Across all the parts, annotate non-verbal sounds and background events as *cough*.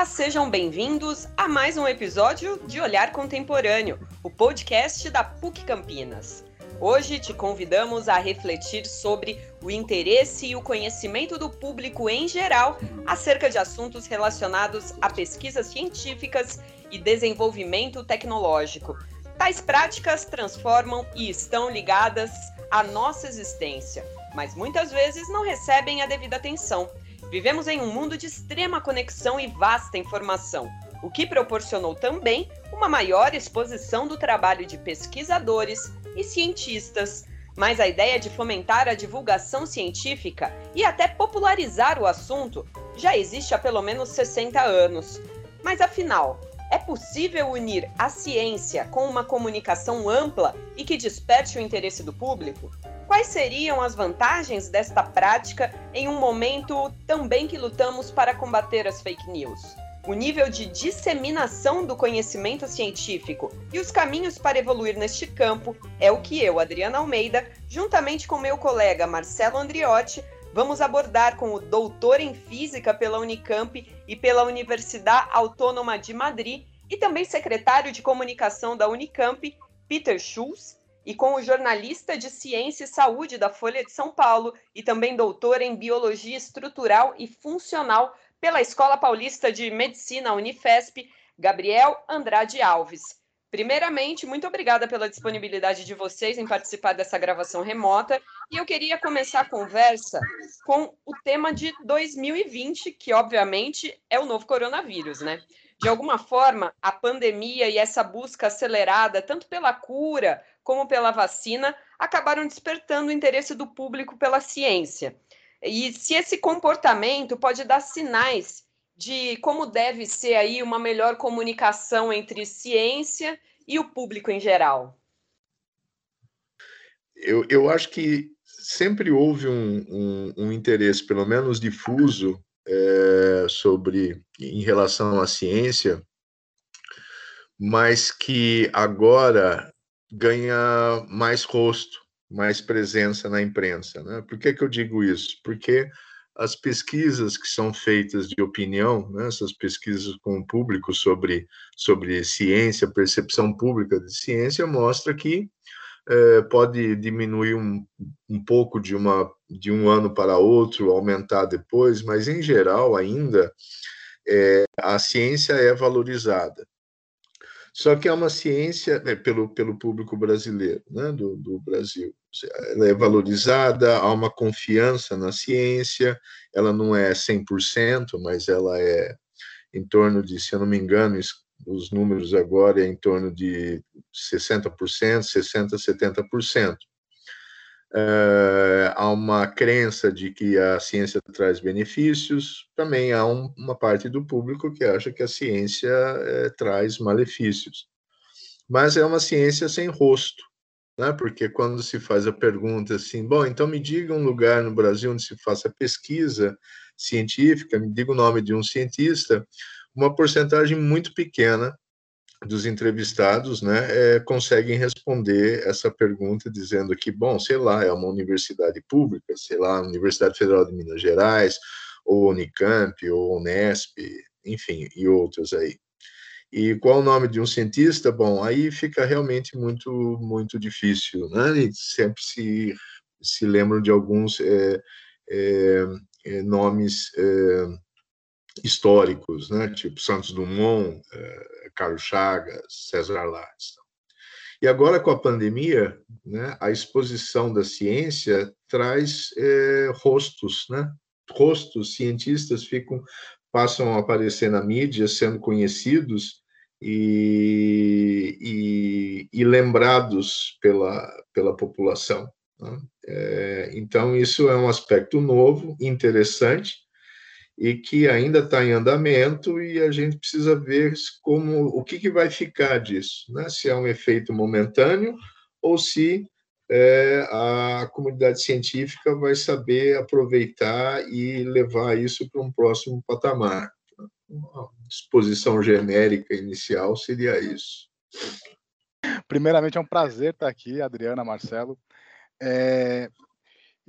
Olá, sejam bem-vindos a mais um episódio de Olhar Contemporâneo, o podcast da PUC Campinas. Hoje te convidamos a refletir sobre o interesse e o conhecimento do público em geral acerca de assuntos relacionados a pesquisas científicas e desenvolvimento tecnológico. Tais práticas transformam e estão ligadas à nossa existência, mas muitas vezes não recebem a devida atenção. Vivemos em um mundo de extrema conexão e vasta informação, o que proporcionou também uma maior exposição do trabalho de pesquisadores e cientistas. Mas a ideia de fomentar a divulgação científica e até popularizar o assunto já existe há pelo menos 60 anos. Mas afinal, é possível unir a ciência com uma comunicação ampla e que desperte o interesse do público? Quais seriam as vantagens desta prática em um momento também que lutamos para combater as fake news? O nível de disseminação do conhecimento científico e os caminhos para evoluir neste campo é o que eu, Adriana Almeida, juntamente com meu colega Marcelo Andriotti, vamos abordar com o doutor em física pela Unicamp e pela Universidade Autônoma de Madrid e também secretário de comunicação da Unicamp, Peter Schulz, e com o jornalista de Ciência e Saúde da Folha de São Paulo e também doutor em Biologia Estrutural e Funcional pela Escola Paulista de Medicina Unifesp, Gabriel Andrade Alves. Primeiramente, muito obrigada pela disponibilidade de vocês em participar dessa gravação remota. E eu queria começar a conversa com o tema de 2020, que obviamente é o novo coronavírus, né? De alguma forma, a pandemia e essa busca acelerada, tanto pela cura como pela vacina, acabaram despertando o interesse do público pela ciência. E se esse comportamento pode dar sinais de como deve ser aí uma melhor comunicação entre ciência e o público em geral. Eu, eu acho que sempre houve um, um, um interesse, pelo menos difuso, é, sobre em relação à ciência, mas que agora ganha mais rosto, mais presença na imprensa. Né? Por que, que eu digo isso? Porque as pesquisas que são feitas de opinião, né, essas pesquisas com o público sobre, sobre ciência, percepção pública de ciência, mostra que é, pode diminuir um, um pouco de, uma, de um ano para outro, aumentar depois, mas em geral ainda é, a ciência é valorizada. Só que é uma ciência né, pelo, pelo público brasileiro, né, do, do Brasil. Ela é valorizada, há uma confiança na ciência, ela não é 100%, mas ela é em torno de, se eu não me engano, os números agora é em torno de 60%, 60%, 70%. Uh, há uma crença de que a ciência traz benefícios, também há um, uma parte do público que acha que a ciência uh, traz malefícios. Mas é uma ciência sem rosto, né? porque quando se faz a pergunta assim, bom, então me diga um lugar no Brasil onde se faça pesquisa científica, me diga o nome de um cientista, uma porcentagem muito pequena dos entrevistados, né, é, conseguem responder essa pergunta dizendo que, bom, sei lá, é uma universidade pública, sei lá, Universidade Federal de Minas Gerais, ou Unicamp, ou Unesp, enfim, e outros aí. E qual o nome de um cientista? Bom, aí fica realmente muito, muito difícil, né? E sempre se, se lembram de alguns é, é, nomes históricos, né? Tipo Santos Dumont, Carlos Chagas, César Lattes. E agora, com a pandemia, né, a exposição da ciência traz é, rostos, né? Rostos, cientistas ficam, passam a aparecer na mídia, sendo conhecidos e, e, e lembrados pela, pela população. Né? É, então, isso é um aspecto novo, interessante, e que ainda está em andamento e a gente precisa ver como o que, que vai ficar disso, né? Se é um efeito momentâneo ou se é, a comunidade científica vai saber aproveitar e levar isso para um próximo patamar. Uma exposição genérica inicial seria isso. Primeiramente, é um prazer estar aqui, Adriana, Marcelo. É,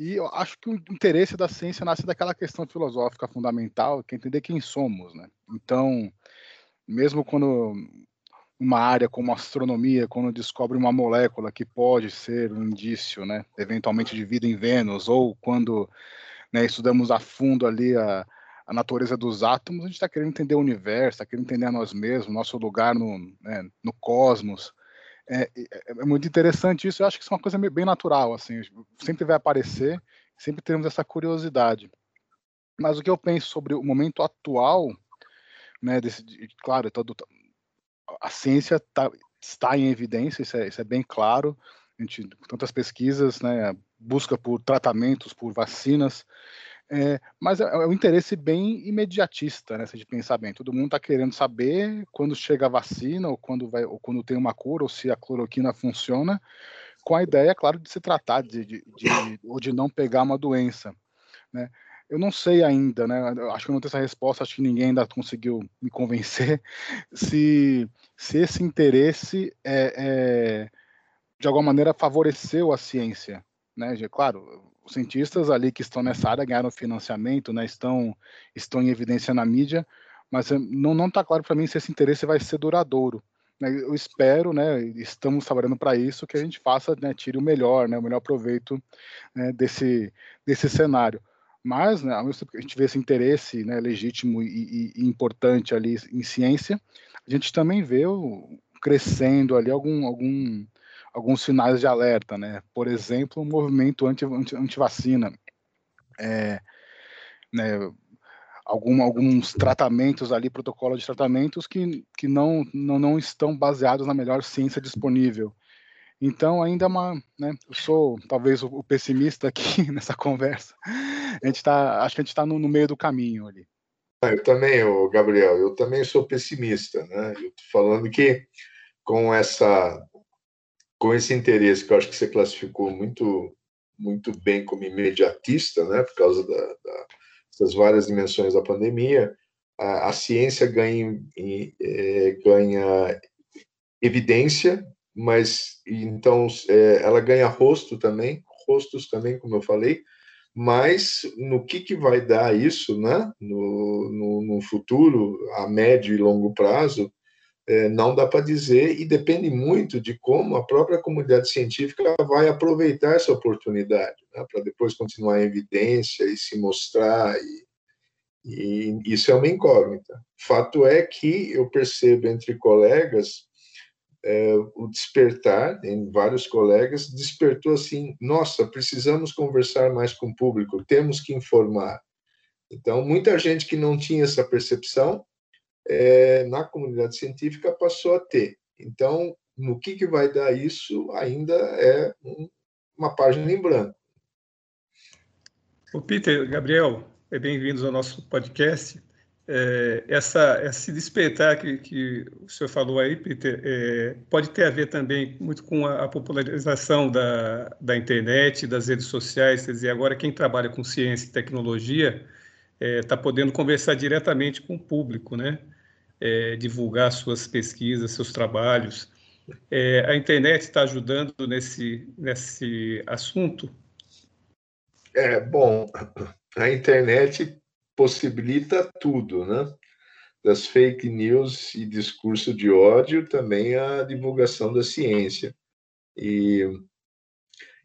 E eu acho que o interesse da ciência nasce daquela questão filosófica fundamental, que é entender quem somos, né? Então, mesmo quando uma área como astronomia, quando descobre uma molécula que pode ser um indício, né, eventualmente de vida em Vênus, ou quando né, estudamos a fundo ali a, a natureza dos átomos, a gente está querendo entender o universo, está querendo entender a nós mesmos, nosso lugar no, né, no cosmos. É, é, é, muito interessante isso, eu acho que isso é uma coisa bem natural, assim, sempre vai aparecer, sempre teremos essa curiosidade. Mas o que eu penso sobre o momento atual, né, desse, claro, todo, a ciência tá, está em evidência, isso é, isso é bem claro. A gente, tantas pesquisas, né, busca por tratamentos, por vacinas, é, mas é, é, um interesse bem imediatista nessa de pensamento. Todo mundo está querendo saber quando chega a vacina ou quando vai ou quando tem uma cura ou se a cloroquina funciona, com a ideia, claro, de se tratar de, de, de ou de não pegar uma doença, né? eu não sei ainda, né? Acho que eu não tenho essa resposta, acho que ninguém ainda conseguiu me convencer *laughs* se, se esse interesse é, é, de alguma maneira favoreceu a ciência, né? Claro, os cientistas ali que estão nessa área ganharam financiamento, né? Estão estão em evidência na mídia, mas não não está claro para mim se esse interesse vai ser duradouro. Né? Eu espero, né? Estamos trabalhando para isso que a gente faça, né? Tire o melhor, né? O melhor proveito né, desse desse cenário mas, né, ao mesmo tempo que a gente vê esse interesse né, legítimo e, e, importante ali em ciência, a gente também vê o, crescendo ali algum, algum, alguns sinais de alerta, né? Por exemplo, o movimento anti, anti, anti-vacina. É, né, algum, alguns tratamentos ali, protocolo de tratamentos que, que não, não, não estão baseados na melhor ciência disponível. Então, ainda é uma, né, eu sou talvez o, pessimista aqui *laughs* nessa conversa. A gente tá, acho que a gente está no, no, meio do caminho ali. Ah, eu também, Gabriel, eu também sou pessimista, né? Eu tô falando que com essa, com esse interesse que eu acho que você classificou muito, muito bem como imediatista, né? Por causa da, da das várias dimensões da pandemia, a, a ciência ganha, é, ganha evidência mas então é, ela ganha rosto também, rostos também, como eu falei, mas no que, que vai dar isso, né? No, no, no futuro, a médio e longo prazo, é, não dá para dizer e depende muito de como a própria comunidade científica vai aproveitar essa oportunidade, né? para depois continuar em evidência e se mostrar e, e isso é uma incógnita. Fato é que eu percebo entre colegas é, o despertar em vários colegas despertou assim nossa precisamos conversar mais com o público temos que informar então muita gente que não tinha essa percepção é, na comunidade científica passou a ter. Então no que que vai dar isso ainda é um, uma página em branco. O Peter Gabriel é bem-vindos ao nosso podcast. É, essa, esse despertar que, que, o senhor falou aí, Peter, é, pode ter a ver também muito com a, a popularização da, da, internet, das redes sociais, quer dizer, agora quem trabalha com ciência e tecnologia está é, podendo conversar diretamente com o público, né? É, divulgar suas pesquisas, seus trabalhos. É, a internet está ajudando nesse, nesse assunto? É, bom, a internet possibilita tudo, né? Das fake news e discurso de ódio, também a divulgação da ciência. E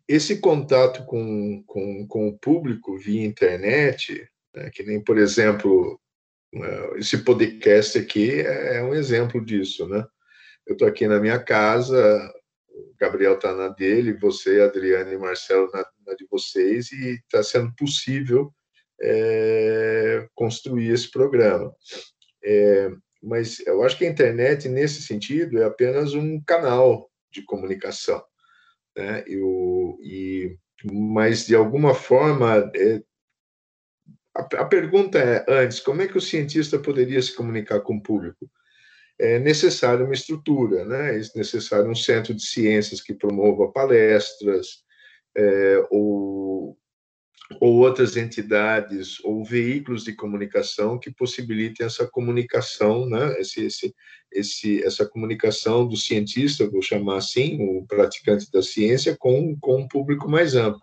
esse contato com, com, com o público via internet, né, que nem, por exemplo, esse podcast aqui é, é um exemplo disso, né? Eu estou aqui na minha casa, o Gabriel está na dele, você, Adriane e Marcelo na, na de vocês, e está sendo possível é, construir esse programa. É, mas eu acho que a internet, nesse sentido, é apenas um canal de comunicação. Né? Eu, e, mas, de alguma forma, é, a, a pergunta é, antes, como é que o cientista poderia se comunicar com o público? é necessário uma estrutura, né? é necessário um centro de ciências que promova palestras, é, ou ou outras entidades ou veículos de comunicação que possibilitem essa comunicação, né? esse, esse, esse, essa comunicação do cientista, vou chamar assim, o praticante da ciência, com, com um público mais amplo.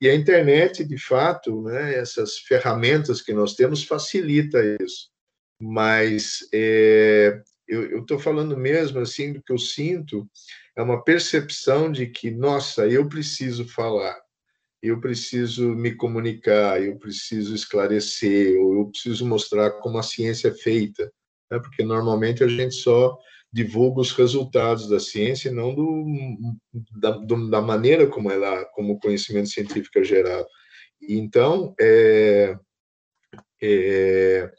E a internet, de fato, né, essas ferramentas que nós temos facilita isso. Mas é, eu estou falando mesmo assim do que eu sinto é uma percepção de que, nossa, eu preciso falar, eu preciso me comunicar, eu preciso esclarecer, eu preciso mostrar como a ciência é feita, né? porque normalmente a gente só divulga os resultados da ciência e não do, da, do, da maneira como ela, como o conhecimento científico é gerado. Então, é, é,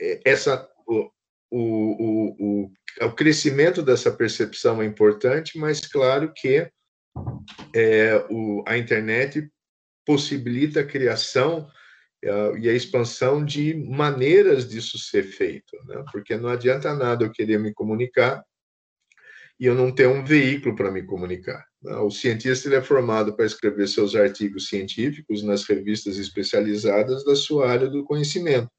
é essa o, o, o, o crescimento dessa percepção é importante, mas claro que é, o, a internet possibilita a criação e a expansão de maneiras disso ser feito, né? porque não adianta nada eu querer me comunicar e eu não ter um veículo para me comunicar. Né? O cientista ele é formado para escrever seus artigos científicos nas revistas especializadas da sua área do conhecimento.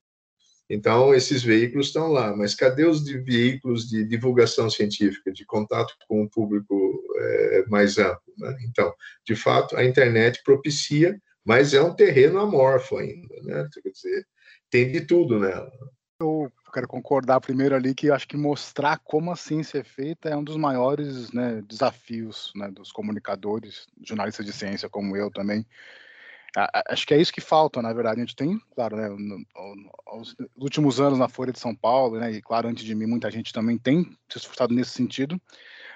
Então, esses veículos estão lá, mas cadê os de veículos de divulgação científica, de contato com o público é, mais amplo? Né? Então, de fato, a internet propicia, mas é um terreno amorfo ainda, né? Quer dizer, tem de tudo nela. Eu quero concordar primeiro ali que acho que mostrar como a ciência é feita é um dos maiores né, desafios né, dos comunicadores, jornalistas de ciência como eu também, Acho que é isso que falta, na verdade. A gente tem, claro, né, nos últimos anos na Folha de São Paulo, né, e claro, antes de mim, muita gente também tem se esforçado nesse sentido,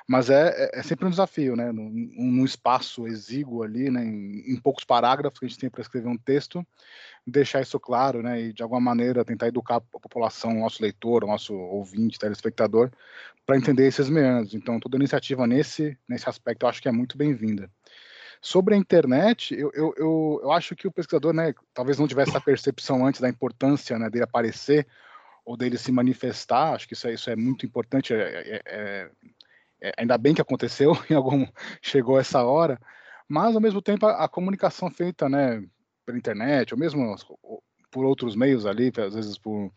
mas é, é, é sempre um desafio, né, num, num espaço exíguo ali, né, em, em, poucos parágrafos que a gente tem para escrever um texto, deixar isso claro, né, e de alguma maneira tentar educar a população, o nosso leitor, o nosso ouvinte, telespectador, para entender esses meandros. Então, toda iniciativa nesse, nesse aspecto eu acho que é muito bem-vinda. Sobre a internet, eu, eu, eu, eu, acho que o pesquisador, né, talvez não tivesse essa percepção antes da importância né, dele aparecer ou dele se manifestar, acho que isso é, isso é muito importante, é, é, é ainda bem que aconteceu, *laughs* em algum chegou essa hora, mas ao mesmo tempo a, a comunicação feita né, pela internet, ou mesmo por outros meios ali, às vezes por,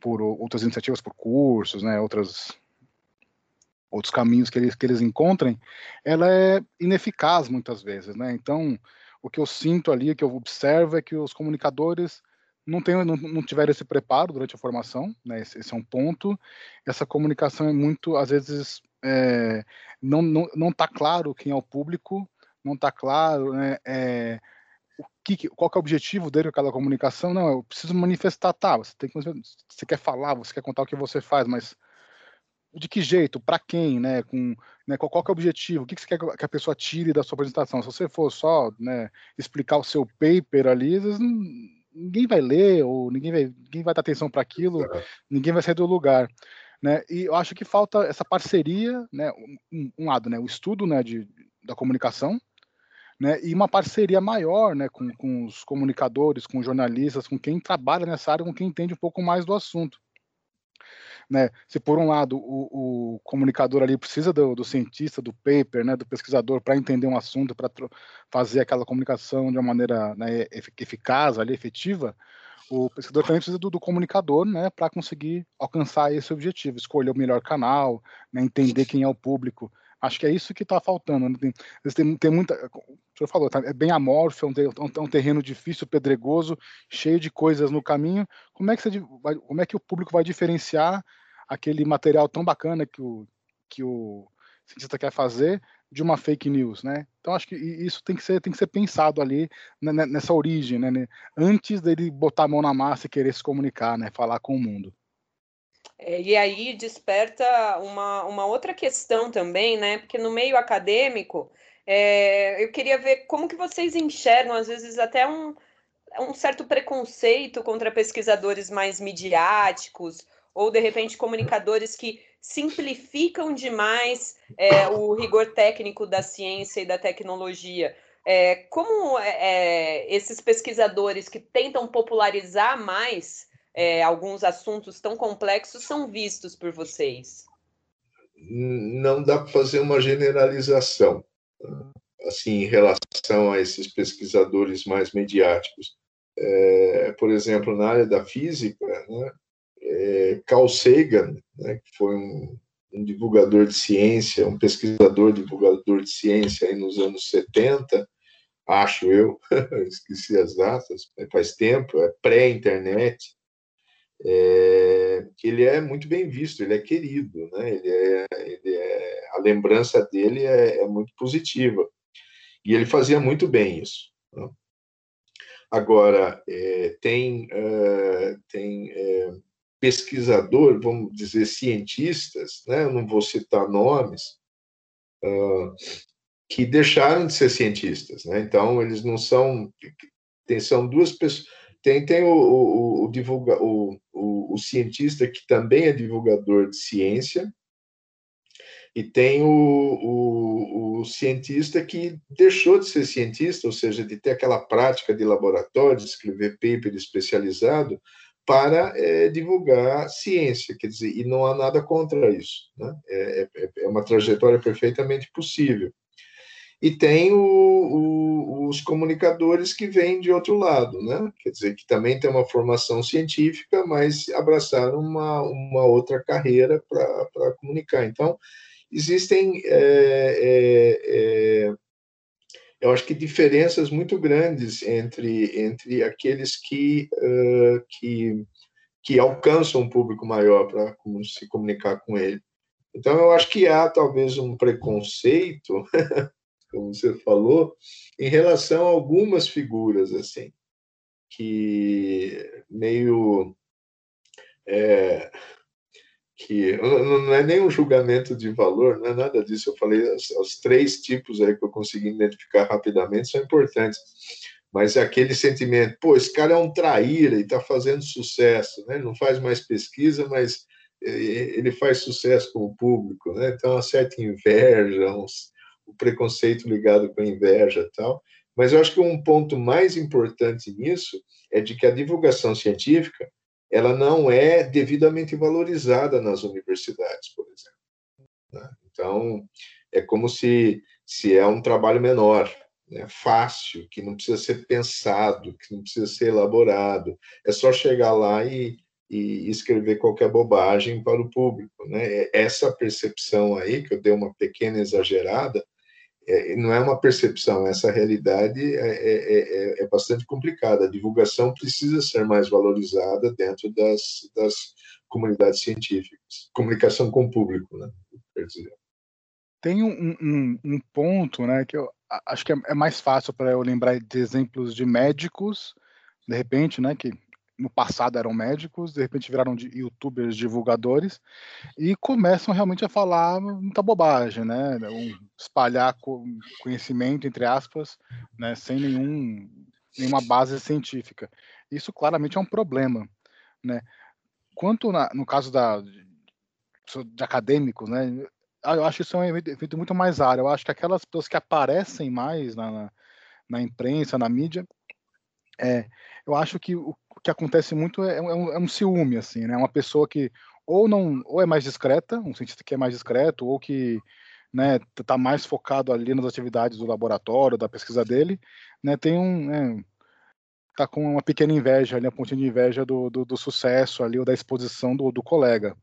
por outras iniciativas, por cursos, né, outras outros caminhos que eles, que eles encontrem, ela é ineficaz muitas vezes, né? Então, o que eu sinto ali, que eu observo é que os comunicadores não, tem, não, não tiveram esse preparo durante a formação, né? Esse, esse, é um ponto. Essa comunicação é muito, às vezes, é, não não não está claro quem é o público, não está claro, né? É, o que, qual que é o objetivo dele com aquela comunicação? Não, eu preciso manifestar, tá? Você tem que, você quer falar, você quer contar o que você faz, mas de que jeito, para quem, né, com, né, qual, qual é o objetivo, o que, que você quer que a pessoa tire da sua apresentação? Se você for só, né, explicar o seu paper ali, vezes, ninguém vai ler ou ninguém vai, ninguém vai dar atenção para aquilo, ninguém vai sair do lugar, né? E eu acho que falta essa parceria, né, um, um lado, né, o estudo, né, de, da comunicação, né, e uma parceria maior, né, com, com os comunicadores, com jornalistas, com quem trabalha nessa área, com quem entende um pouco mais do assunto né? Se por um lado o, o comunicador ali precisa do, do, cientista, do paper, né, do pesquisador para entender um assunto, para fazer aquela comunicação de uma maneira né, eficaz, ali, efetiva, o pesquisador também precisa do, do comunicador, né, para conseguir alcançar esse objetivo, escolher o melhor canal, né, entender quem é o público. Acho que é isso que está faltando. Né? Tem, tem, tem, muita. O senhor falou, tá, é bem amorfo, é um, é um, terreno difícil, pedregoso, cheio de coisas no caminho. Como é que, você, como é que o público vai diferenciar aquele material tão bacana que o, que o cientista quer fazer de uma fake news, né? Então acho que isso tem que ser tem que ser pensado ali né, né, nessa origem, né, né? Antes dele botar a mão na massa e querer se comunicar, né? Falar com o mundo. É, e aí desperta uma, uma outra questão também, né? Porque no meio acadêmico, é, eu queria ver como que vocês enxergam, às vezes, até um, um certo preconceito contra pesquisadores mais midiáticos, ou de repente comunicadores que simplificam demais é, o rigor técnico da ciência e da tecnologia. É, como é, é esses pesquisadores que tentam popularizar mais é, alguns assuntos tão complexos são vistos por vocês? Não dá para fazer uma generalização, assim, em relação a esses pesquisadores mais mediáticos. É, por exemplo, na área da física, né, é, Carl Sagan, né, que foi um, um, divulgador de ciência, um pesquisador divulgador de ciência aí nos anos 70, acho eu, *laughs* esqueci as datas, faz tempo, é pré-internet, é, ele é muito bem visto, ele é querido, né? ele é, ele é a lembrança dele é, é, muito positiva. E ele fazia muito bem isso. Né? Agora, é, tem, uh, tem é, pesquisador, vamos dizer, cientistas, né? eu não vou citar nomes, uh, que deixaram de ser cientistas. Né? Então, eles não são. Tem, são duas pessoas. Tem, tem o, o, o, divulga, o, o, o cientista que também é divulgador de ciência, e tem o, o, o, cientista que deixou de ser cientista, ou seja, de ter aquela prática de laboratório, de escrever paper especializado, para é, divulgar ciência, quer dizer, e não há nada contra isso. Né? É, é, é uma trajetória perfeitamente possível. E tem o, o, os comunicadores que vêm de outro lado, né? quer dizer, que também tem uma formação científica, mas abraçaram uma, uma outra carreira para comunicar. Então, existem, é, é, é, eu acho que diferenças muito grandes entre, entre aqueles que, uh, que, que alcançam um público maior para se comunicar com ele. Então, eu acho que há talvez um preconceito, *laughs* como você falou, em relação a algumas figuras, assim, que meio. É, que não é nem um julgamento de valor, não é nada disso. Eu falei os, os três tipos aí que eu consegui identificar rapidamente são importantes, mas é aquele sentimento, pô, esse cara é um traíra e está fazendo sucesso, né? Não faz mais pesquisa, mas ele faz sucesso com o público, né? Então, uma certa inveja, uns, o preconceito ligado com a inveja e tal. Mas eu acho que um ponto mais importante nisso é de que a divulgação científica ela não é devidamente valorizada nas universidades, por exemplo. Né? Então, é como se, se é um trabalho menor, né? fácil, que não precisa ser pensado, que não precisa ser elaborado. É só chegar lá e, e escrever qualquer bobagem para o público. Né? Essa percepção aí, que eu dei uma pequena exagerada, é, não é uma percepção, essa realidade é, é, é, é, bastante complicada. A divulgação precisa ser mais valorizada dentro das, das comunidades científicas. Comunicação com o público, né? Tem um, um, um ponto né, que eu acho que é, é mais fácil para eu lembrar de exemplos de médicos, de repente, né, que no passado eram médicos, de repente viraram de youtubers divulgadores e começam realmente a falar muita bobagem, né? Um, espalhar conhecimento, entre aspas, né? sem nenhum, nenhuma base científica. Isso claramente é um problema, né? Quanto na, no caso da, de acadêmicos, né? Eu acho isso é um evento muito mais raro. Eu acho que aquelas pessoas que aparecem mais na, na, na imprensa, na mídia, é, eu acho que o que acontece muito é, é, um, é um ciúme, assim, né? Uma pessoa que ou não, ou é mais discreta, um cientista que é mais discreto, ou que né, tá mais focado ali nas atividades do laboratório, da pesquisa dele, né, tem um, né, tá com uma pequena inveja ali, um pontinho de inveja do, do, do, sucesso ali, ou da exposição do, do colega,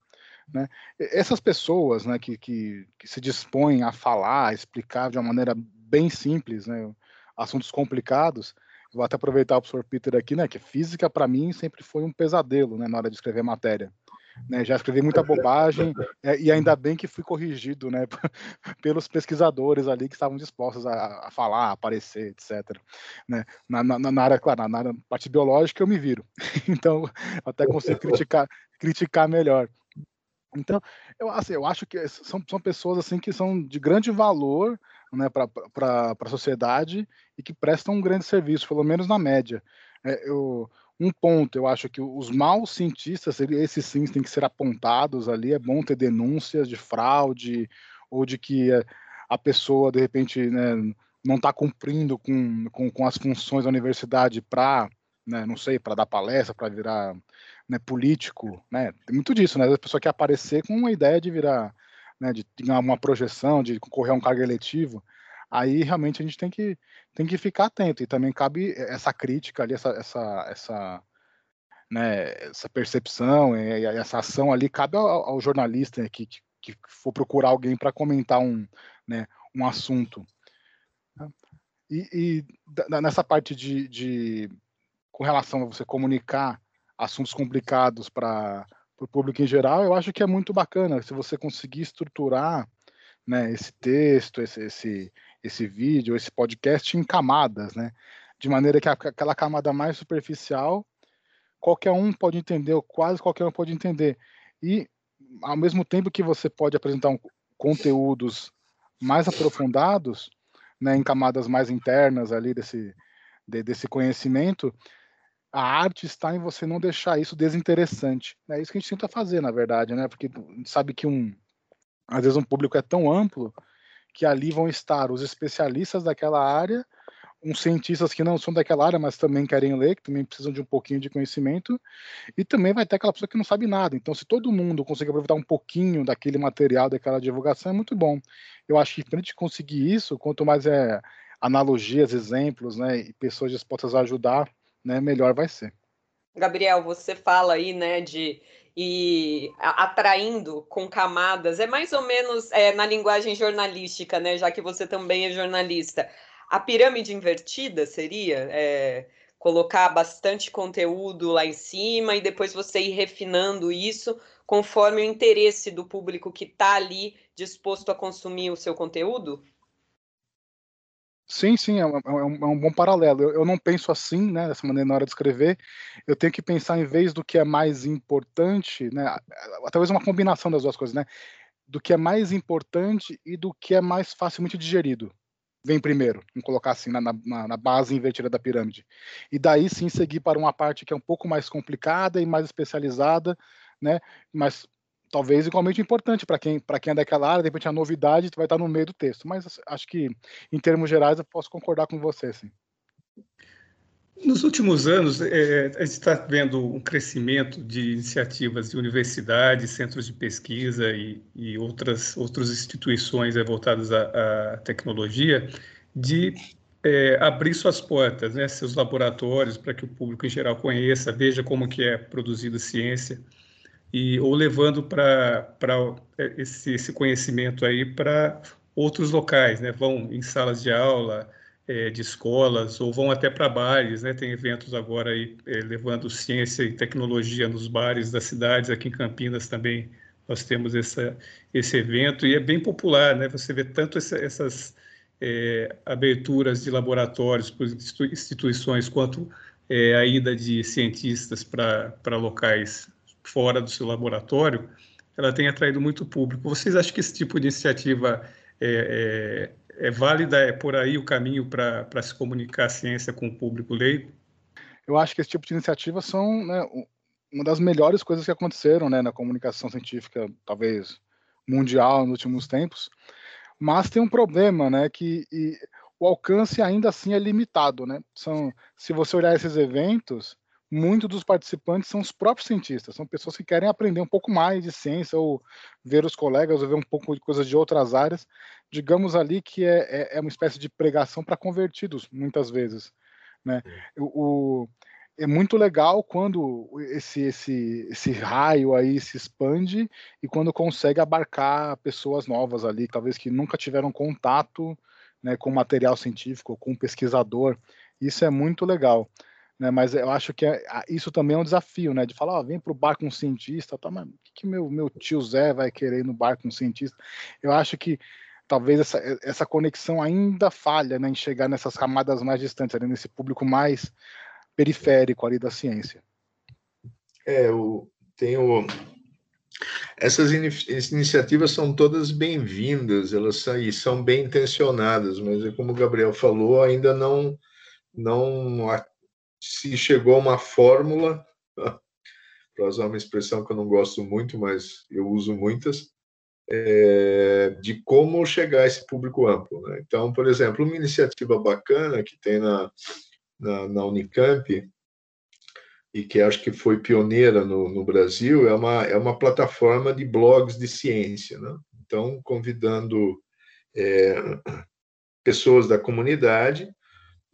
né. Essas pessoas, né, que, que, que se dispõem a falar, a explicar de uma maneira bem simples, né, assuntos complicados, Vou até aproveitar o professor Peter aqui, né? Que física para mim sempre foi um pesadelo, né? Na hora de escrever matéria. Né, já escrevi muita bobagem *laughs* é, e ainda bem que fui corrigido né, *laughs* pelos pesquisadores ali que estavam dispostos a, a falar, a aparecer, etc. Né, na, na, na, área, claro, na, área parte biológica eu me viro, *laughs* então até consigo criticar, criticar melhor. Então, eu, assim, eu acho que são, são pessoas assim que são de grande valor né, para a sociedade e que prestam um grande serviço, pelo menos na média. É, eu, um ponto, eu acho que os maus cientistas, esses sim têm que ser apontados ali, é bom ter denúncias de fraude ou de que a pessoa, de repente, né, não está cumprindo com, com, com, as funções da universidade para, né, não sei, para dar palestra, para virar né, político, né? Tem muito disso, né? A pessoa quer aparecer com uma ideia de virar né, de ganhar uma projeção, de concorrer a um cargo eletivo, aí realmente a gente tem que, tem que ficar atento. E também cabe essa crítica ali, essa, essa, essa, né, essa percepção e essa ação ali, cabe ao, ao jornalista que, que, que, for procurar alguém para comentar um, né, um assunto. E, e nessa parte de, de, com relação a você comunicar assuntos complicados para o público em geral, eu acho que é muito bacana se você conseguir estruturar né, esse texto, esse, esse, esse vídeo, esse podcast em camadas, né? De maneira que aquela camada mais superficial, qualquer um pode entender, ou quase qualquer um pode entender. E, ao mesmo tempo que você pode apresentar um, conteúdos mais aprofundados, né, em camadas mais internas ali desse, de, desse conhecimento, a arte está em você não deixar isso desinteressante. É isso que a gente tenta fazer, na verdade, né? Porque a gente sabe que um, às vezes um público é tão amplo que ali vão estar os especialistas daquela área uns cientistas que não são daquela área, mas também querem ler, que também precisam de um pouquinho de conhecimento, e também vai ter aquela pessoa que não sabe nada. Então, se todo mundo conseguir aproveitar um pouquinho daquele material, daquela divulgação, é muito bom. Eu acho que para a gente conseguir isso, quanto mais é analogias, exemplos, né, e pessoas dispostas a ajudar, né, melhor vai ser. Gabriel, você fala aí, né, de e atraindo com camadas, é mais ou menos é, na linguagem jornalística, né, já que você também é jornalista a pirâmide invertida seria é, colocar bastante conteúdo lá em cima e depois você ir refinando isso conforme o interesse do público que está ali disposto a consumir o seu conteúdo? Sim, sim, é um, é um, é um bom paralelo. Eu, eu, não penso assim, né, dessa maneira na hora de escrever. Eu tenho que pensar em vez do que é mais importante, né, talvez uma combinação das duas coisas, né, do que é mais importante e do que é mais facilmente digerido vem primeiro, vamos colocar assim, na, na, na, base invertida da pirâmide. E daí sim seguir para uma parte que é um pouco mais complicada e mais especializada, né? Mas talvez igualmente importante para quem, quem é daquela área, de repente a novidade vai estar no meio do texto. Mas acho que, em termos gerais, eu posso concordar com você, sim. Nos últimos anos, é, a gente está vendo um crescimento de iniciativas de universidades, centros de pesquisa e, e outras, outras instituições é, voltadas à, à, tecnologia de é, abrir suas portas, né, seus laboratórios, para que o público em geral conheça, veja como que é produzida ciência, e, ou levando para é, esse, esse conhecimento aí para outros locais, né, vão em salas de aula, é, de escolas ou vão até para bares, né? Tem eventos agora aí é, levando ciência e tecnologia nos bares das cidades. Aqui em Campinas também nós temos essa, esse evento e é bem popular, né? Você vê tanto essa, essas é, aberturas de laboratórios por instituições quanto é, a ida de cientistas para locais fora do seu laboratório, ela tem atraído muito público. Vocês acham que esse tipo de iniciativa é, é é válida, é por aí o caminho para se comunicar a ciência com o público leigo? Eu acho que esse tipo de iniciativas são né, uma das melhores coisas que aconteceram né, na comunicação científica, talvez mundial, nos últimos tempos. Mas tem um problema, né, que o alcance ainda assim é limitado, né? São, se você olhar esses eventos, muitos dos participantes são os próprios cientistas, são pessoas que querem aprender um pouco mais de ciência ou ver os colegas ou ver um pouco de coisas de outras áreas. Digamos ali que é, é, é uma espécie de pregação para convertidos, muitas vezes. Né? O, o, é muito legal quando esse, esse, esse raio aí se expande e quando consegue abarcar pessoas novas ali, talvez que nunca tiveram contato né, com material científico, com um pesquisador. Isso é muito legal né? Mas eu acho que é, isso também é um desafio, né? De falar, ó, vem para o bar com um cientista, tá, mas o que, que meu, meu tio Zé vai querer ir no bar com um cientista? Eu acho que talvez essa, essa conexão ainda falha né, em chegar nessas camadas mais distantes, ali, nesse público mais periférico ali da ciência. É, essas iniciativas são todas bem-vindas, elas são, e são bem intencionadas, mas é como o Gabriel falou, ainda não não se chegou a uma fórmula, *laughs* para usar uma expressão que eu não gosto muito, mas eu uso muitas, é, de como chegar a esse público amplo. Né? Então, por exemplo, uma iniciativa bacana que tem na, na, na Unicamp, e que acho que foi pioneira no, no, Brasil, é uma, é uma plataforma de blogs de ciência. Né? Então, convidando é, pessoas da comunidade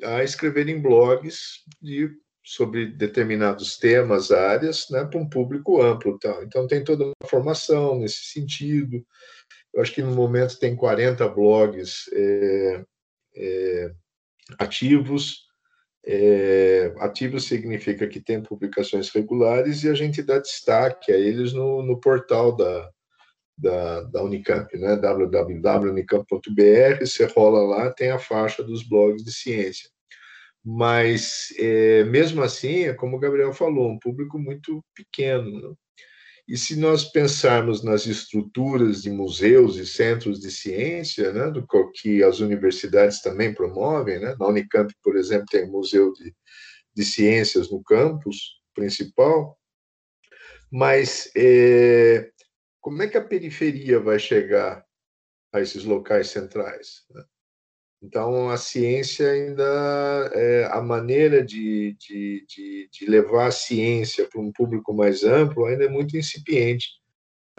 a escreverem blogs de, sobre determinados temas, áreas, né, para um público amplo. Tal. Então, tem toda uma formação nesse sentido. Eu acho que no momento tem 40 blogs é, é, ativos. É, ativos significa que tem publicações regulares e a gente dá destaque a eles no, no portal da, da, da Unicamp, né? www.unicamp.br, você rola lá, tem a faixa dos blogs de ciência. Mas, é, mesmo assim, é como o Gabriel falou, um público muito pequeno. Né? E se nós pensarmos nas estruturas de museus e centros de ciência, né, do que as universidades também promovem, né? na Unicamp, por exemplo, tem o Museu de, de Ciências no campus principal, mas é, como é que a periferia vai chegar a esses locais centrais? Né? Então, a ciência ainda, é, a maneira de, de, de, de, levar a ciência para um público mais amplo ainda é muito incipiente.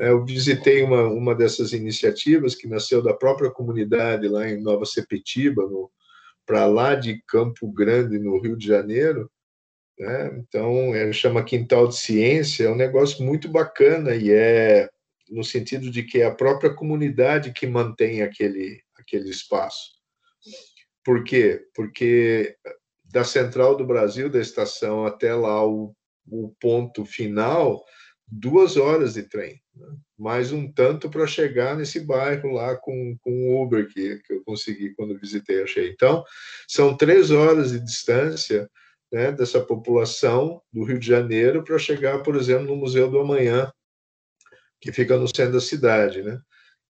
É, eu visitei uma, uma dessas iniciativas que nasceu da própria comunidade lá em Nova Sepetiba, para lá de Campo Grande, no Rio de Janeiro. Né? Então, é, chama Quintal de Ciência, é um negócio muito bacana e é no sentido de que é a própria comunidade que mantém aquele, aquele espaço. Por quê? Porque da central do Brasil, da estação até lá o, o ponto final, duas horas de trem, né? mais um tanto para chegar nesse bairro lá com, com o Uber que, que eu consegui quando visitei, achei. Então, são três horas de distância né, dessa população do Rio de Janeiro para chegar, por exemplo, no Museu do Amanhã, que fica no centro da cidade, né?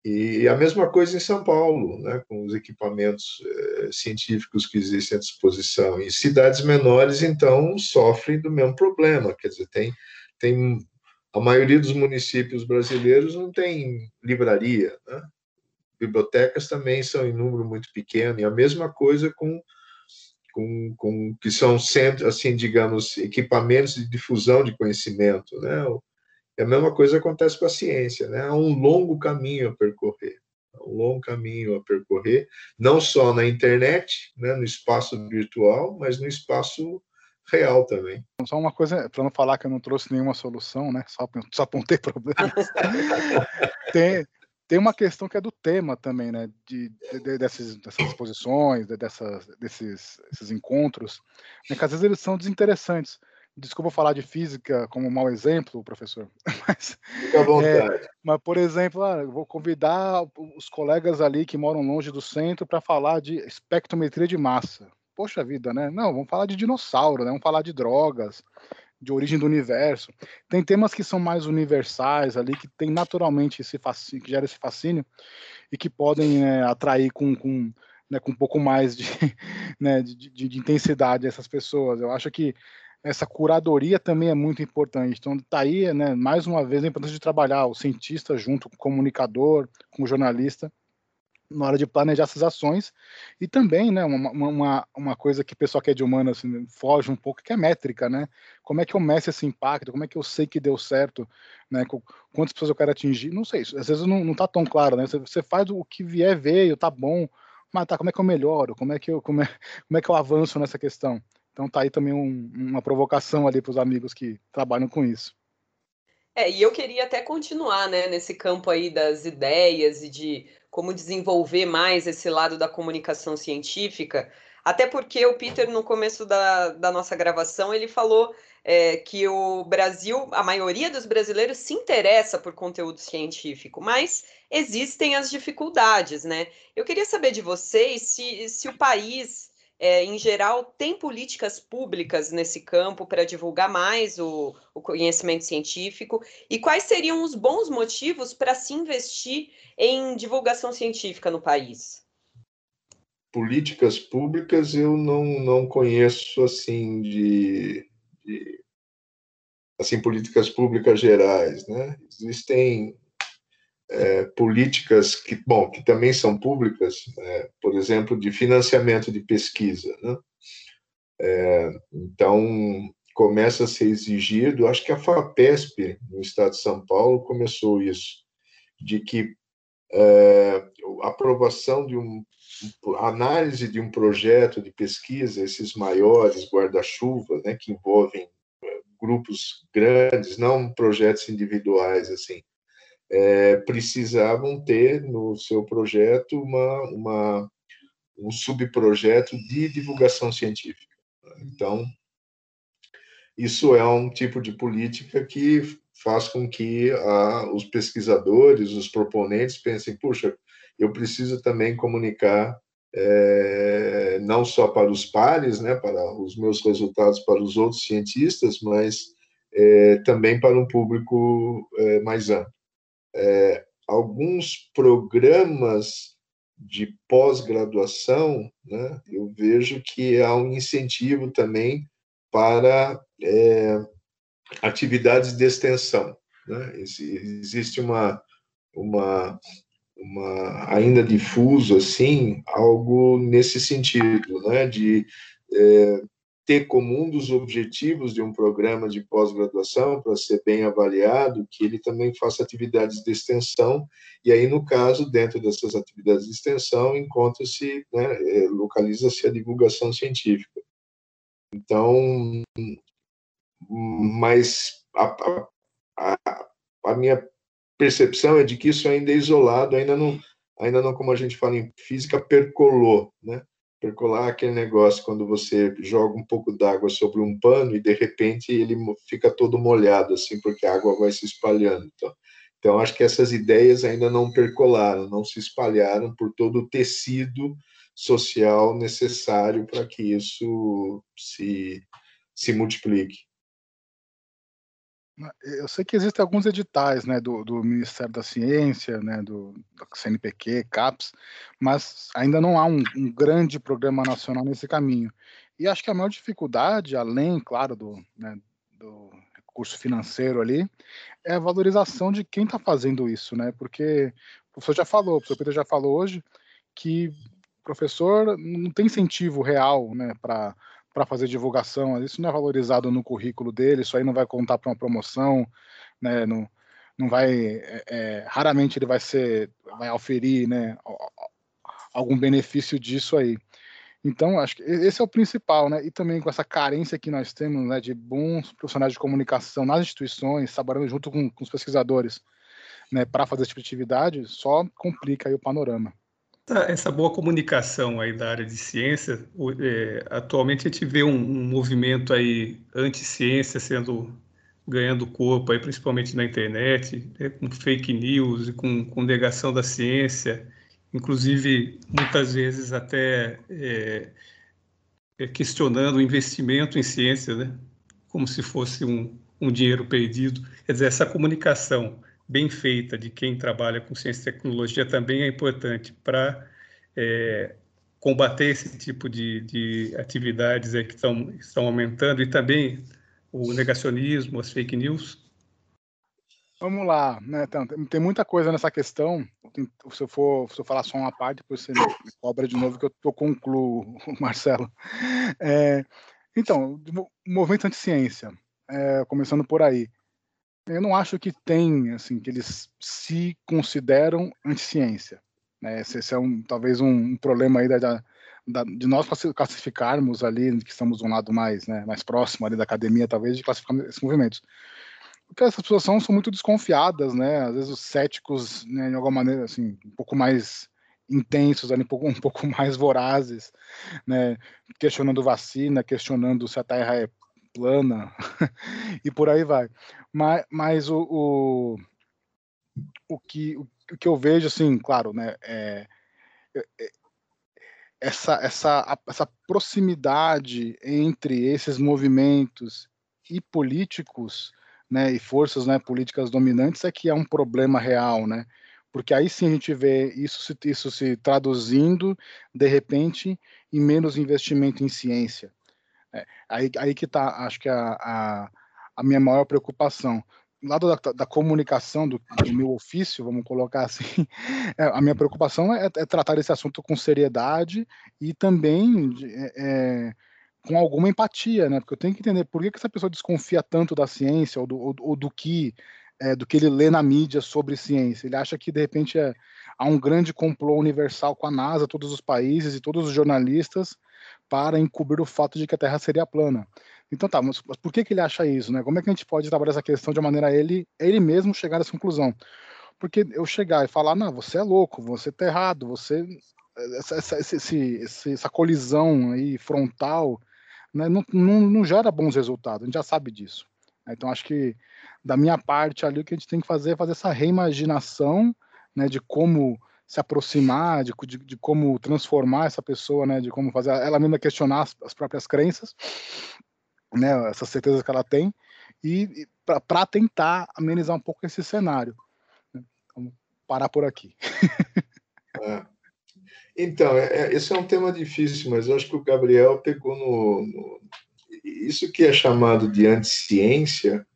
E a mesma coisa em São Paulo, né, com os equipamentos eh, científicos que existem à disposição. E cidades menores, então, sofrem do mesmo problema. Quer dizer, tem, tem a maioria dos municípios brasileiros não tem livraria, né? Bibliotecas também são em número muito pequeno. E a mesma coisa com com, com que são centros, assim, digamos, equipamentos de difusão de conhecimento, né? E a mesma coisa acontece com a ciência, né? Há um longo caminho a percorrer, um longo caminho a percorrer, não só na internet, né, no espaço virtual, mas no espaço real também. Só uma coisa, para não falar que eu não trouxe nenhuma solução, né? Só, só apontei *laughs* problemas. tem, tem uma questão que é do tema também, né? De, de dessas, dessas exposições, de, dessas, desses, desses encontros, né, que às vezes eles são desinteressantes. Desculpa falar de física como um mau exemplo, professor. *laughs* Mas, Fica à vontade. É, mas, por exemplo, ah, vou convidar os colegas ali que moram longe do centro para falar de espectrometria de massa. Poxa vida, né? Não, vamos falar de dinossauro, né? Vamos falar de drogas, de origem do universo. Tem temas que são mais universais ali, que tem naturalmente esse fascínio, que gera esse fascínio e que podem é, atrair com, com, né, com um pouco mais de, *laughs* né, de, de, de intensidade essas pessoas. Eu acho que essa curadoria também é muito importante. Então, está aí, né, mais uma vez, a importância de trabalhar o cientista junto com o comunicador, com o jornalista, na hora de planejar essas ações. E também, né, uma, uma, uma coisa que o pessoal que é de humano assim, foge um pouco, que é métrica, né? Como é que eu meço esse impacto? Como é que eu sei que deu certo? Né? Quantas pessoas eu quero atingir? Não sei, às vezes não, não tá tão claro, né? Você, você faz o que vier, veio, tá bom, mas tá, como é que eu melhoro? Como é que eu, como é, *laughs* como é que eu avanço nessa questão? Então tá aí também um, uma provocação ali para os amigos que trabalham com isso. É, e eu queria até continuar, né, nesse campo aí das ideias e de como desenvolver mais esse lado da comunicação científica, até porque o Peter, no começo da, da nossa gravação, ele falou é, que o Brasil, a maioria dos brasileiros se interessa por conteúdo científico, mas existem as dificuldades, né? Eu queria saber de vocês se, se o país é, em geral, tem políticas públicas nesse campo para divulgar mais o, o, conhecimento científico? E quais seriam os bons motivos para se investir em divulgação científica no país? Políticas públicas eu não, não conheço assim de, de assim políticas públicas gerais, né? Existem é, políticas que, bom, que também são públicas, é, por exemplo, de financiamento de pesquisa, né? É, então, começa a ser exigido, acho que a FAPESP, no estado de São Paulo, começou isso, de que é, a aprovação de um, análise de um projeto de pesquisa, esses maiores guarda-chuva, né, que envolvem é, grupos grandes, não projetos individuais, assim, é, precisavam ter no seu projeto uma, uma, um subprojeto de divulgação científica. Então, isso é um tipo de política que faz com que ah, os pesquisadores, os proponentes pensem, puxa, eu preciso também comunicar é, não só para os pares, né, para os meus resultados para os outros cientistas, mas é, também para um público é, mais amplo. É, alguns programas de pós-graduação, né, eu vejo que há um incentivo também para é, atividades de extensão. Né? Existe uma, uma, uma ainda difuso assim algo nesse sentido, né? de é, ter como um dos objetivos de um programa de pós-graduação, para ser bem avaliado, que ele também faça atividades de extensão, e aí, no caso, dentro dessas atividades de extensão, encontra-se, né, é, localiza-se a divulgação científica. Então, mas a, a, a, minha percepção é de que isso ainda é isolado, ainda não, ainda não, como a gente fala em física, percolou, né? Percolar aquele negócio quando você joga um pouco d'água sobre um pano e de repente ele fica todo molhado, assim, porque a água vai se espalhando. Então, então acho que essas ideias ainda não percolaram, não se espalharam por todo o tecido social necessário para que isso se, se multiplique. Eu sei que existem alguns editais, né, do, do Ministério da Ciência, né, do, do, CNPq, CAPES, mas ainda não há um, um, grande programa nacional nesse caminho. E acho que a maior dificuldade, além, claro, do, né, do recurso financeiro ali, é a valorização de quem está fazendo isso, né? Porque o professor já falou, o professor Peter já falou hoje que professor não tem incentivo real, né, para para fazer divulgação, isso não é valorizado no currículo dele, isso aí não vai contar para uma promoção, né? Não, não vai, é, é, raramente ele vai ser, vai oferir, né? Algum benefício disso aí. Então, acho que esse é o principal, né? E também com essa carência que nós temos, né, de bons profissionais de comunicação nas instituições, trabalhando junto com, com os pesquisadores, né, para fazer esse tipo de atividade, só complica aí o panorama. Essa boa comunicação aí da área de ciência, é, atualmente a gente vê um, um movimento aí anti-ciência sendo ganhando corpo aí, principalmente na internet, né, com fake news com, com, negação da ciência, inclusive muitas vezes até é, é, questionando o investimento em ciência, né, como se fosse um, um dinheiro perdido. Quer dizer, essa comunicação bem feita de quem trabalha com ciência e tecnologia também é importante para é, combater esse tipo de, de atividades que estão, estão aumentando e também o negacionismo, as fake news? Vamos lá, né? Tem muita coisa nessa questão. Se eu for, se eu falar só uma parte, depois você me cobra de novo que eu, eu concluo, *laughs* Marcelo. É, então, movimento anti-ciência, é, começando por aí. Eu não acho que tem, assim, que eles se consideram anti-ciência. Né? Esse, esse, é um, talvez um, problema aí da, da, de nós classificarmos ali, que estamos um lado mais, né, mais próximo ali da academia, talvez, de classificar esses movimentos. Porque essas pessoas são, são muito desconfiadas, né? Às vezes os céticos, né, de alguma maneira, assim, um pouco mais intensos, ali, um, pouco, *laughs* um pouco mais vorazes, né? Questionando vacina, questionando se a Terra é plana *laughs* e por aí vai. Mas, mas o, o, o, que, o, que eu vejo, assim, claro, né, é, é, é essa, essa, essa proximidade entre esses movimentos e políticos, né, e forças né, políticas dominantes é que é um problema real, né? Porque aí sim a gente vê isso se, isso se traduzindo, de repente, em menos investimento em ciência. É, aí, aí que está, acho que a, a, a, minha maior preocupação. Do lado da, da comunicação do, do, meu ofício, vamos colocar assim, *laughs* é, a minha preocupação é, é, tratar esse assunto com seriedade e também é, é, com alguma empatia, né? Porque eu tenho que entender por que, que essa pessoa desconfia tanto da ciência ou do, ou, ou do que é, do que ele lê na mídia sobre ciência. Ele acha que, de repente, é, há um grande complô universal com a NASA, todos os países e todos os jornalistas para encobrir o fato de que a Terra seria plana. Então tá, mas, por que, que ele acha isso? Né? Como é que a gente pode trabalhar essa questão de maneira ele, ele mesmo chegar a essa conclusão? Porque eu chegar e falar, não, você é louco, você está errado, você essa, essa, essa colisão aí frontal né, não, não, não, gera bons resultados, a gente já sabe disso. Então, acho que da minha parte ali, o que a gente tem que fazer é fazer essa reimaginação né, de como se aproximar, de, de, de, como transformar essa pessoa, né, de como fazer ela mesma questionar as, as próprias crenças, né, essas certezas que ela tem, e, e para tentar amenizar um pouco esse cenário. Né. Vamos parar por aqui. *laughs* É. Então, é, é, esse é um tema difícil, mas eu acho que o Gabriel pegou no, no isso que é chamado de anticiência,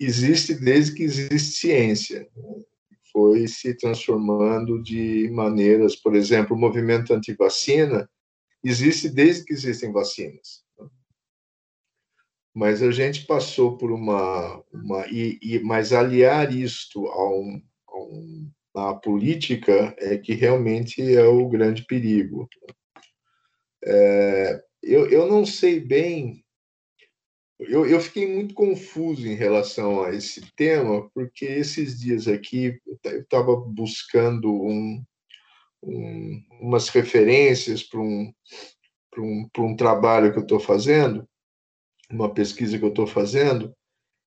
existe desde que existe ciência. Foi se transformando de maneiras, por exemplo, o movimento anti-vacina existe desde que existem vacinas. Mas a gente passou por uma. uma e, e, mas aliar isto a, um, a um, a política é que realmente é o grande perigo. É, eu, eu não sei bem eu, eu fiquei muito confuso em relação a esse tema, porque esses dias aqui eu estava buscando um, um, umas referências para um, um, um trabalho que eu estou fazendo, uma pesquisa que eu estou fazendo,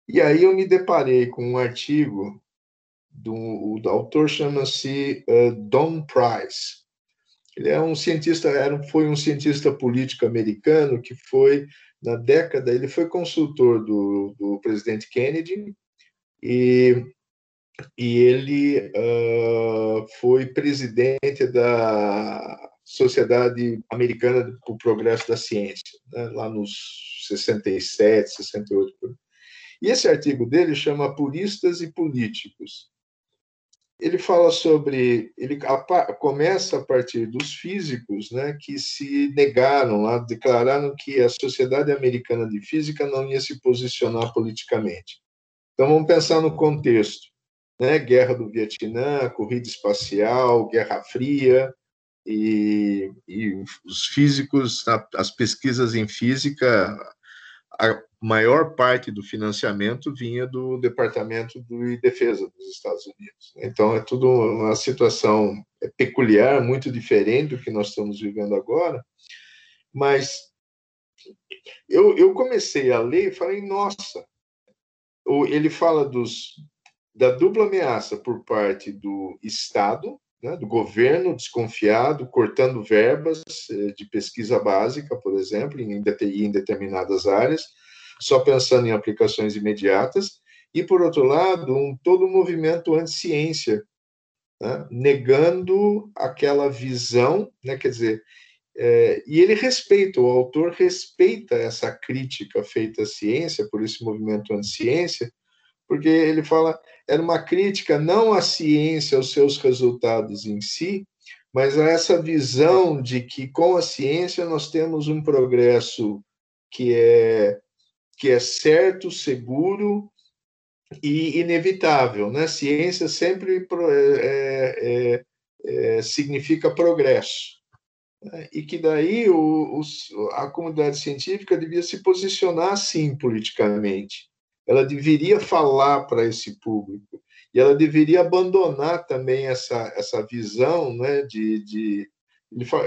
e aí eu me deparei com um artigo do o autor chama-se uh, Don Price. Ele é um cientista, era, foi um cientista político americano que foi na década, ele foi consultor do, do presidente Kennedy e, e ele uh, foi presidente da Sociedade Americana para o Progresso da Ciência, né, lá nos 67, 68. E esse artigo dele chama Puristas e Políticos ele fala sobre ele começa a partir dos físicos né que se negaram lá declararam que a sociedade americana de física não ia se posicionar politicamente. Então vamos pensar no contexto né guerra do Vietnã corrida espacial guerra fria e, e os físicos as pesquisas em física maior parte do financiamento vinha do Departamento de Defesa dos Estados Unidos. Então, é tudo uma situação peculiar, muito diferente do que nós estamos vivendo agora, mas eu, eu comecei a ler e falei, nossa, ele fala dos, da dupla ameaça por parte do Estado, né, do governo desconfiado, cortando verbas eh, de pesquisa básica, por exemplo, em, em determinadas áreas, só pensando em aplicações imediatas, e, por outro lado, um, todo um movimento anti-ciência, né, negando aquela visão, né, quer dizer, é, e ele respeita, o autor respeita essa crítica feita à ciência, por esse movimento anti-ciência, porque ele fala, era uma crítica não à ciência, aos seus resultados em si, mas a essa visão de que com a ciência nós temos um progresso que é que é certo, seguro e inevitável, né? Ciência sempre é, é, é, significa progresso né? e que daí o, o, a comunidade científica devia se posicionar assim politicamente. Ela deveria falar para esse público e ela deveria abandonar também essa, essa visão né, de, de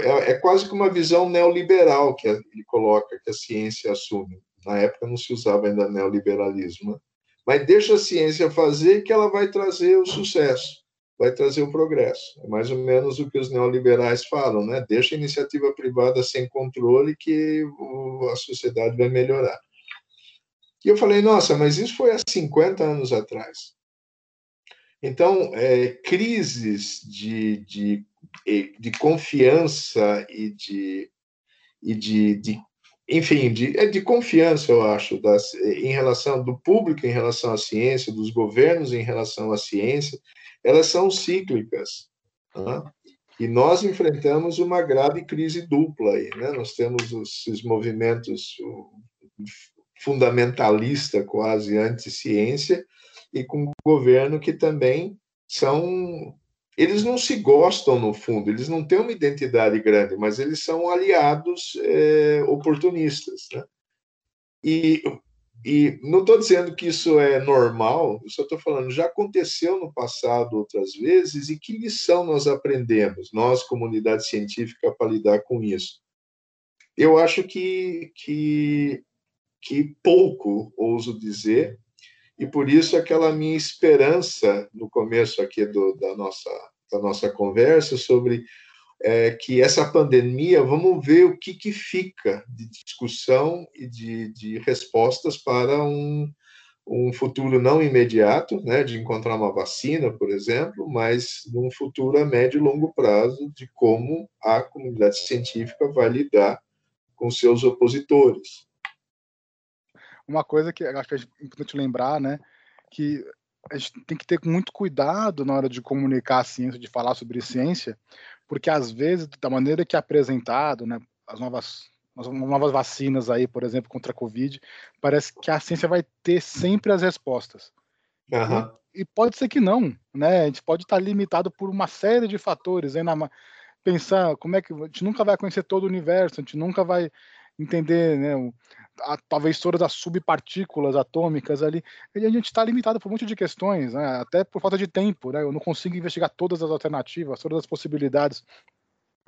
é, é quase que uma visão neoliberal que ele coloca, que a ciência assume. Na época não se usava ainda neoliberalismo. Né? Mas deixa a ciência fazer que ela vai trazer o sucesso, vai trazer o progresso. É mais ou menos o que os neoliberais falam, né? Deixa a iniciativa privada sem controle que a sociedade vai melhorar. E eu falei, nossa, mas isso foi há 50 anos atrás. Então, é, crises de, de, de confiança e de, e de, de enfim, de, é de confiança, eu acho, das, em relação do público em relação à ciência, dos governos em relação à ciência, elas são cíclicas. Né? E nós enfrentamos uma grave crise dupla aí, né? Nós temos esses movimentos fundamentalista, quase anti-ciência, e com o governo que também são. Eles não se gostam, no fundo, eles não têm uma identidade grande, mas eles são aliados é, oportunistas. Né? E e não estou dizendo que isso é normal, eu só estou falando, já aconteceu no passado outras vezes, e que lição nós aprendemos, nós, comunidade científica, para lidar com isso? Eu acho que, que, que pouco, ouso dizer, e por isso aquela minha esperança no começo aqui do, da, nossa, da nossa conversa sobre é, que essa pandemia, vamos ver o que, que fica de discussão e de, de respostas para um, um futuro não imediato, né, de encontrar uma vacina, por exemplo, mas num futuro a médio e longo prazo de como a comunidade científica vai lidar com seus opositores. Uma coisa que acho que é importante lembrar, né, que a gente tem que ter muito cuidado na hora de comunicar a ciência, de falar sobre ciência, porque às vezes, da maneira que é apresentado, né, as novas as novas vacinas aí, por exemplo, contra a Covid, parece que a ciência vai ter sempre as respostas. Uhum. E, e, pode ser que não, né? A gente pode estar limitado por uma série de fatores. Ainda pensar como é que a gente nunca vai conhecer todo o universo, a gente nunca vai entender, né? A, talvez todas as subpartículas atômicas ali, a gente está limitado por um monte de questões, né? até por falta de tempo, né? eu não consigo investigar todas as alternativas, todas as possibilidades.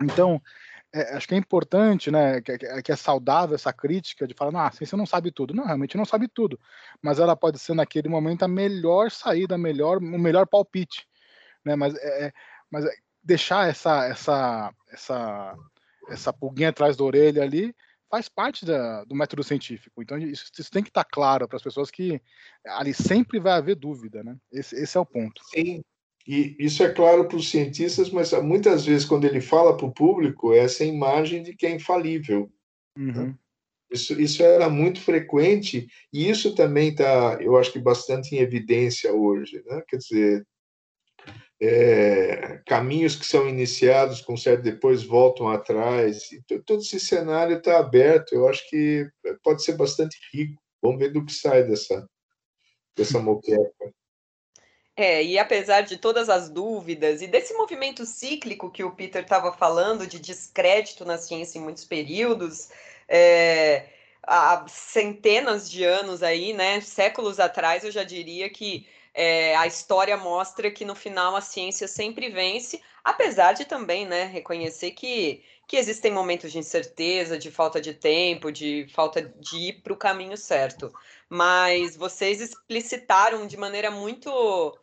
Então, é, acho que é importante, né, que, que, é saudável essa crítica de falar, ah, você não sabe tudo. Não, realmente não sabe tudo, mas ela pode ser naquele momento a melhor saída, melhor, o melhor palpite, né? Mas, é, é mas deixar essa, essa, essa, essa pulguinha atrás da orelha ali faz parte da, do método científico. Então, isso, isso tem que estar claro para as pessoas que ali sempre vai haver dúvida, né? Esse, esse é o ponto. Sim, e isso é claro para os cientistas, mas muitas vezes, quando ele fala para o público, é essa imagem de que é infalível. Né? Uhum. Né? Isso, isso era muito frequente, e isso também está, eu acho que, bastante em evidência hoje. Né? Quer dizer, é, caminhos que são iniciados, com certo depois voltam atrás. todo esse cenário está aberto. Eu acho que pode ser bastante rico. Vamos ver do que sai dessa dessa moqueca. É, e apesar de todas as dúvidas e desse movimento cíclico que o Peter estava falando, de descrédito na ciência em muitos períodos, é, há centenas de anos aí, né, séculos atrás, eu já diria que é, a história mostra que no final a ciência sempre vence, apesar de também né, reconhecer que, que existem momentos de incerteza, de falta de tempo, de falta de ir para o caminho certo. Mas vocês explicitaram de maneira muito,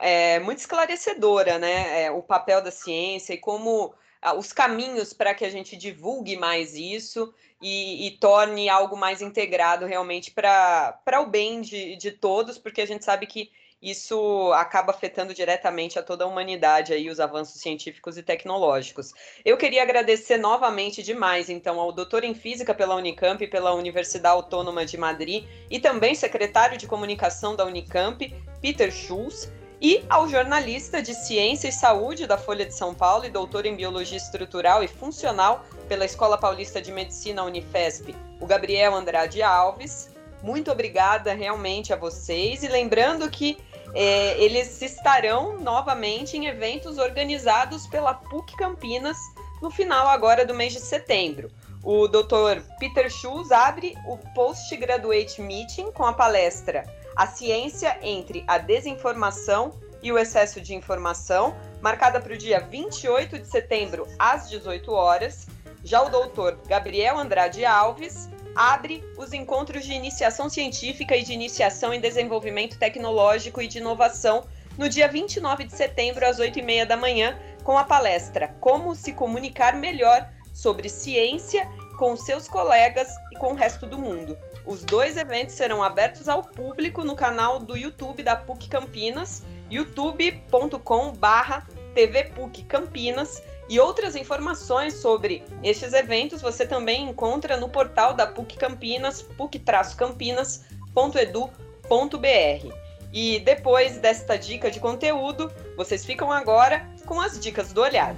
é, muito esclarecedora né, é, o papel da ciência e como ah, os caminhos para que a gente divulgue mais isso e, e, torne algo mais integrado realmente para o bem de, de todos, porque a gente sabe que isso acaba afetando diretamente a toda a humanidade aí os avanços científicos e tecnológicos. Eu queria agradecer novamente demais então ao doutor em física pela Unicamp e pela Universidade Autônoma de Madrid e também secretário de comunicação da Unicamp, Peter Schulz, e ao jornalista de Ciência e Saúde da Folha de São Paulo e doutor em Biologia Estrutural e Funcional pela Escola Paulista de Medicina Unifesp, o Gabriel Andrade Alves. Muito obrigada realmente a vocês e lembrando que é, eles estarão novamente em eventos organizados pela PUC Campinas no final agora do mês de setembro. O Dr. Peter Schulz abre o Postgraduate Meeting com a palestra A Ciência entre a Desinformação e o Excesso de Informação, marcada para o dia 28 de setembro às 18 horas. Já o Dr. Gabriel Andrade Alves abre os encontros de iniciação científica e de iniciação em desenvolvimento tecnológico e de inovação no dia 29 de setembro, às 8h30 da manhã, com a palestra Como se comunicar melhor sobre ciência com seus colegas e com o resto do mundo. Os dois eventos serão abertos ao público no canal do YouTube da PUC Campinas, youtube.com/tvpuc Campinas e outras informações sobre estes eventos você também encontra no portal da PUC Campinas, puc-campinas.edu.br. E depois desta dica de conteúdo, vocês ficam agora com as dicas do olhar.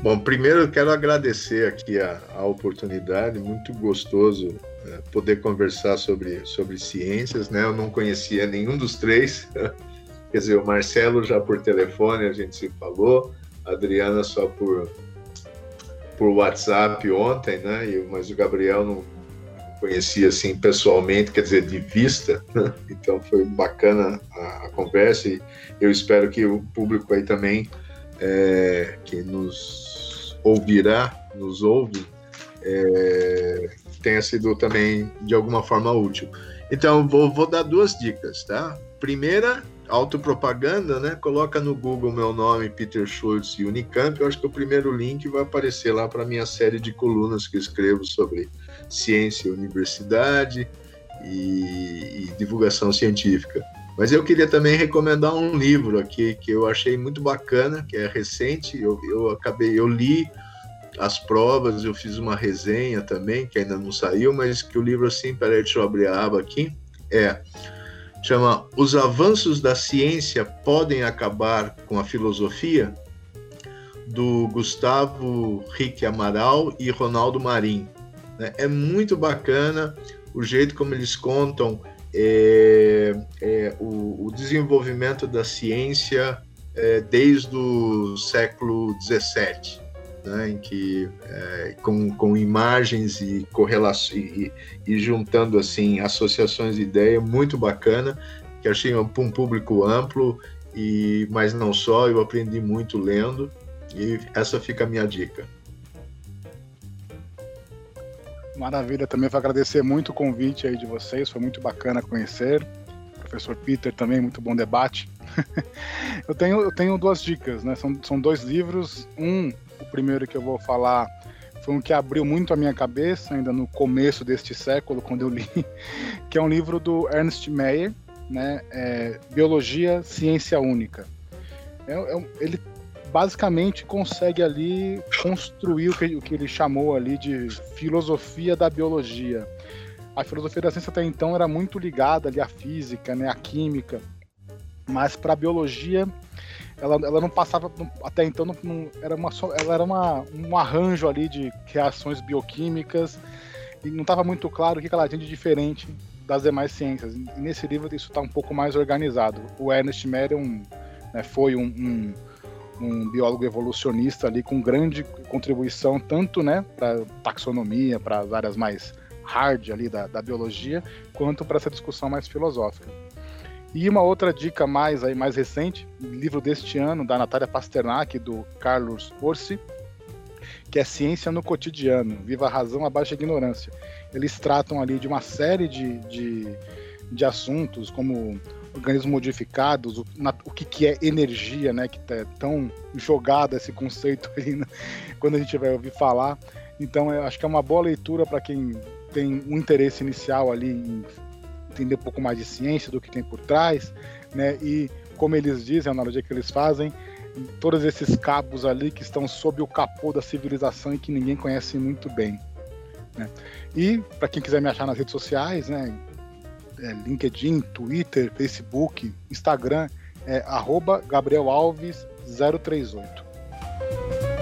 Bom, primeiro eu quero agradecer aqui a, a oportunidade, muito gostoso é, poder conversar sobre, sobre ciências, né? Eu não conhecia nenhum dos três, *laughs* Quer dizer, o Marcelo já por telefone a gente se falou, a Adriana só por, por WhatsApp ontem, né? E, mas o Gabriel não, conheci assim pessoalmente, quer dizer, de vista. Né? *laughs* Então foi bacana a, a, conversa e eu espero que o público aí também é, que nos ouvirá, nos ouve, é, tenha sido também de alguma forma útil. Então vou, vou dar duas dicas, tá? Primeira, autopropaganda, né? Coloca no Google meu nome, Peter Schultz e Unicamp. Eu acho que o primeiro link vai aparecer lá para minha série de colunas que eu escrevo sobre ciência, universidade e, e, divulgação científica. Mas eu queria também recomendar um livro aqui que eu achei muito bacana, que é recente. Eu, eu acabei, eu li as provas, eu fiz uma resenha também, que ainda não saiu, mas que o livro assim, peraí, deixa eu abrir a aba aqui, é chama Os Avanços da Ciência Podem Acabar com a Filosofia, do Gustavo Rique Amaral e Ronaldo Marim. Né? É muito bacana o jeito como eles contam é, é, o, o, desenvolvimento da ciência é, desde o século XVII, né, em que é, com, com imagens e e, e, juntando assim associações de ideia muito bacana que achei um, um público amplo e mas não só eu aprendi muito lendo e essa fica a minha dica. Maravilha, também vou agradecer muito o convite aí de vocês, foi muito bacana conhecer. Professor Peter também, muito bom debate. *laughs* eu, tenho, eu tenho duas dicas, né? São, são dois livros. Um, o primeiro que eu vou falar, foi um que abriu muito a minha cabeça, ainda no começo deste século, quando eu li, *laughs* que é um livro do Ernst Mayr, né? É, Biologia, Ciência Única. É, é, ele basicamente consegue ali construir o que, o que ele chamou ali de filosofia da biologia. A filosofia da ciência até então era muito ligada ali à física, né, à química, mas para a biologia ela, ela não passava até então não, não, era uma ela era uma, um arranjo ali de reações bioquímicas e não estava muito claro o que ela tinha de diferente das demais ciências. E nesse livro isso está um pouco mais organizado. O Ernest um, né, foi um, um um biólogo evolucionista ali com grande contribuição tanto né, para taxonomia, para as áreas mais hard ali da, da biologia, quanto para essa discussão mais filosófica. E uma outra dica mais aí mais recente, livro deste ano da Natália Pasternak do Carlos Orsi, que é Ciência no Cotidiano, Viva a Razão, a Baixa Ignorância. Eles tratam ali de uma série de, de, de assuntos, como organismos modificados, o, na, o que, que, é energia, né? Que é tão jogado esse conceito aí né, quando a gente vai ouvir falar. Então, eu acho que é uma boa leitura para quem tem um interesse inicial ali em entender um pouco mais de ciência, do que tem por trás, né? E como eles dizem, a analogia que eles fazem, todos esses cabos ali que estão sob o capô da civilização e que ninguém conhece muito bem. Né? E para quem quiser me achar nas redes sociais, né? é, LinkedIn, Twitter, Facebook, Instagram, é arroba Gabriel Alves 038.